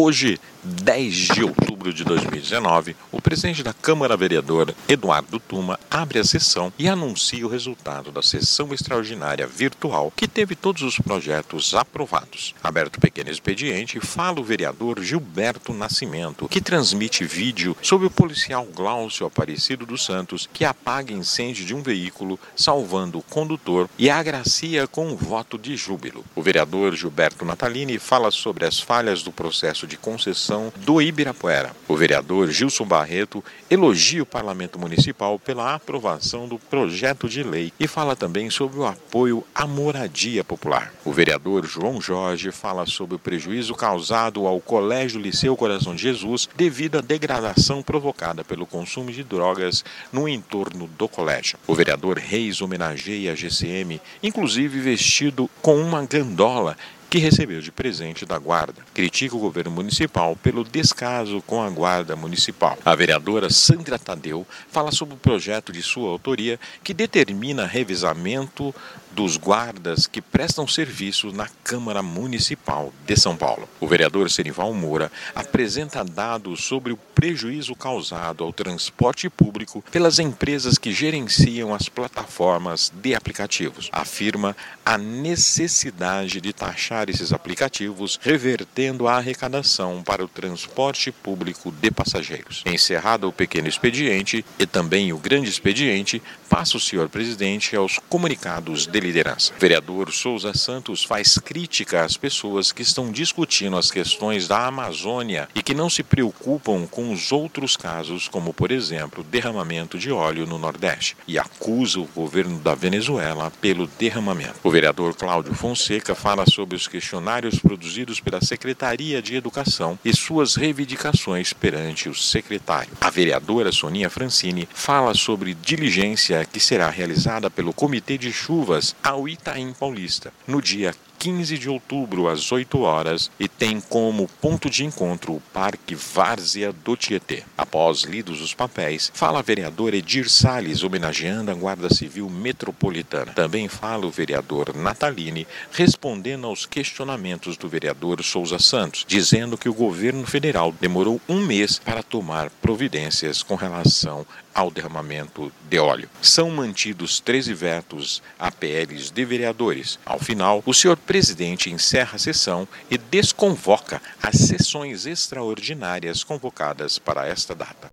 Hoje, 10 de outubro de 2019, o presidente da Câmara Vereador, Eduardo Tuma, abre a sessão e anuncia o resultado da sessão extraordinária virtual que teve todos os projetos aprovados. Aberto o pequeno expediente, fala o vereador Gilberto Nascimento, que transmite vídeo sobre o policial Glaucio Aparecido dos Santos, que apaga incêndio de um veículo, salvando o condutor e agracia com um voto de júbilo. O vereador Gilberto Natalini fala sobre as falhas do processo de concessão do Ibirapuera. O vereador Gilson Barreto elogia o Parlamento Municipal pela aprovação do projeto de lei e fala também sobre o apoio à moradia popular. O vereador João Jorge fala sobre o prejuízo causado ao Colégio Liceu Coração de Jesus devido à degradação provocada pelo consumo de drogas no entorno do colégio. O vereador Reis homenageia a GCM, inclusive vestido com uma gandola que recebeu de presente da Guarda. Critica o governo municipal pelo descaso com a Guarda Municipal. A vereadora Sandra Tadeu fala sobre o projeto de sua autoria que determina revisamento dos guardas que prestam serviço na Câmara Municipal de São Paulo. O vereador Serival Moura apresenta dados sobre o prejuízo causado ao transporte público pelas empresas que gerenciam as plataformas de aplicativos. Afirma a necessidade de taxar esses aplicativos, revertendo a arrecadação para o transporte público de passageiros. Encerrado o pequeno expediente e também o grande expediente, passa o senhor presidente aos comunicados dele liderança. O vereador Souza Santos faz crítica às pessoas que estão discutindo as questões da Amazônia e que não se preocupam com os outros casos, como por exemplo, derramamento de óleo no Nordeste, e acusa o governo da Venezuela pelo derramamento. O vereador Cláudio Fonseca fala sobre os questionários produzidos pela Secretaria de Educação e suas reivindicações perante o secretário. A vereadora Soninha Francini fala sobre diligência que será realizada pelo Comitê de Chuvas ao Itaim Paulista, no dia 15 de outubro, às 8 horas, e tem como ponto de encontro o Parque Várzea do Tietê. Após lidos os papéis, fala a vereadora Edir Salles, homenageando a Guarda Civil Metropolitana. Também fala o vereador Natalini, respondendo aos questionamentos do vereador Souza Santos, dizendo que o governo federal demorou um mês para tomar providências com relação ao derramamento de óleo. São mantidos 13 vetos a PLs de vereadores. Ao final, o senhor presidente encerra a sessão e desconvoca as sessões extraordinárias convocadas para esta data.